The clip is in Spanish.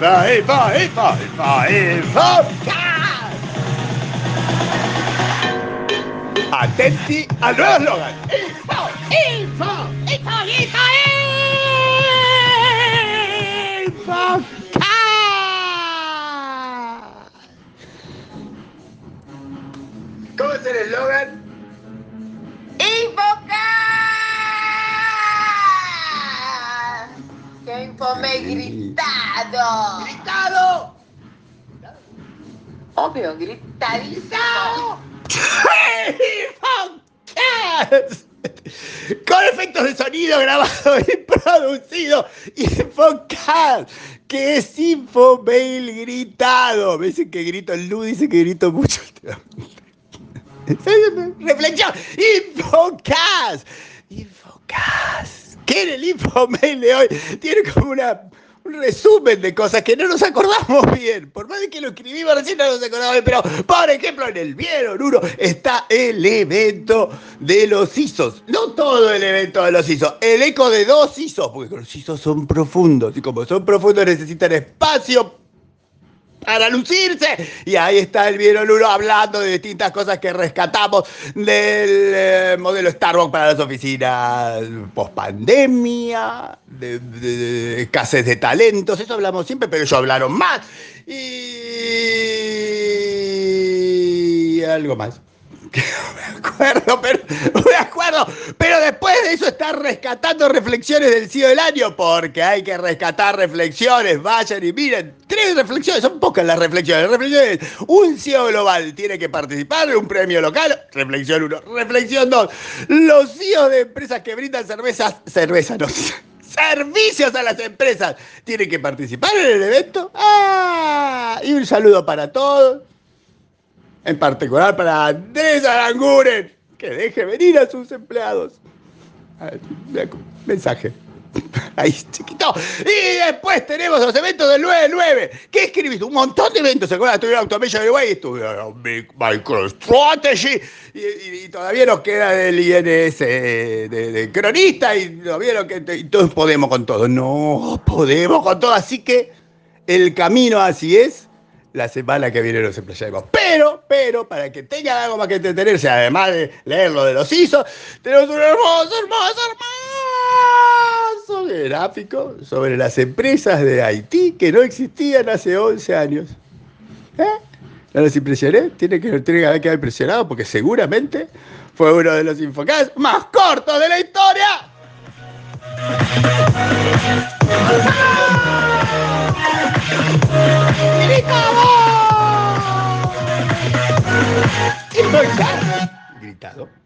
info, info, info, infocast. Atenti al nuevo eslogan. Info, info, info, info, infocast. ¿Cómo es el eslogan? ¡Qué infome gritado! ¡Gritado! Obvio. Infocast. Con efectos de sonido grabado y producido. Infocast. Que es Infomail gritado. Me dicen que grito el Lu, dice que grito mucho Reflexión. Infocast. Infocast. Que en el Infomail de hoy tiene como una un resumen de cosas que no nos acordamos bien. Por más de que lo escribimos recién no nos acordamos bien, pero por ejemplo en el Vieron uno está el evento de los ISOs. No todo el evento de los ISOs, el eco de dos ISOs, porque los ISOs son profundos y como son profundos necesitan espacio para lucirse. Y ahí está el Vieron Uno hablando de distintas cosas que rescatamos del eh, modelo Starbucks para las oficinas post pandemia, de, de- de escasez de talentos, eso hablamos siempre, pero ellos hablaron más. Y algo más. Me acuerdo, pero me acuerdo. Pero después de eso está rescatando reflexiones del CEO del año, porque hay que rescatar reflexiones. Vayan y miren, tres reflexiones, son pocas las reflexiones. Reflexiones, un CEO global tiene que participar un premio local. Reflexión 1. Reflexión 2. Los CEOs de empresas que brindan cervezas, cerveza no. Servicios a las empresas tienen que participar en el evento. Ah, y un saludo para todos. En particular para Andrés Aranguren, que deje venir a sus empleados. Mensaje. Ahí, chiquito. Y después tenemos los eventos del 9-9. ¿Qué escribiste? Un montón de eventos. ¿Se acuerdan? Estuvieron Automation Uruguay, estuvieron MicroStrategy. Y, y- y todavía nos queda el INS de, de cronista. Y todavía lo que. Y podemos con todo. No podemos con todo. Así que el camino así es. La semana que viene nos emplearemos. Pero, pero, para que tengan algo más que entretenerse, además de leer lo de los ISO, tenemos un hermoso, hermoso, hermoso gráfico sobre las empresas de Haití que no existían hace 11 años. ¿Eh? ¿No los impresioné? Tiene que, tiene que haber quedado impresionado porque seguramente fue uno de los infocasts más cortos de la historia. ¡Gritado! Infocast. Gritado.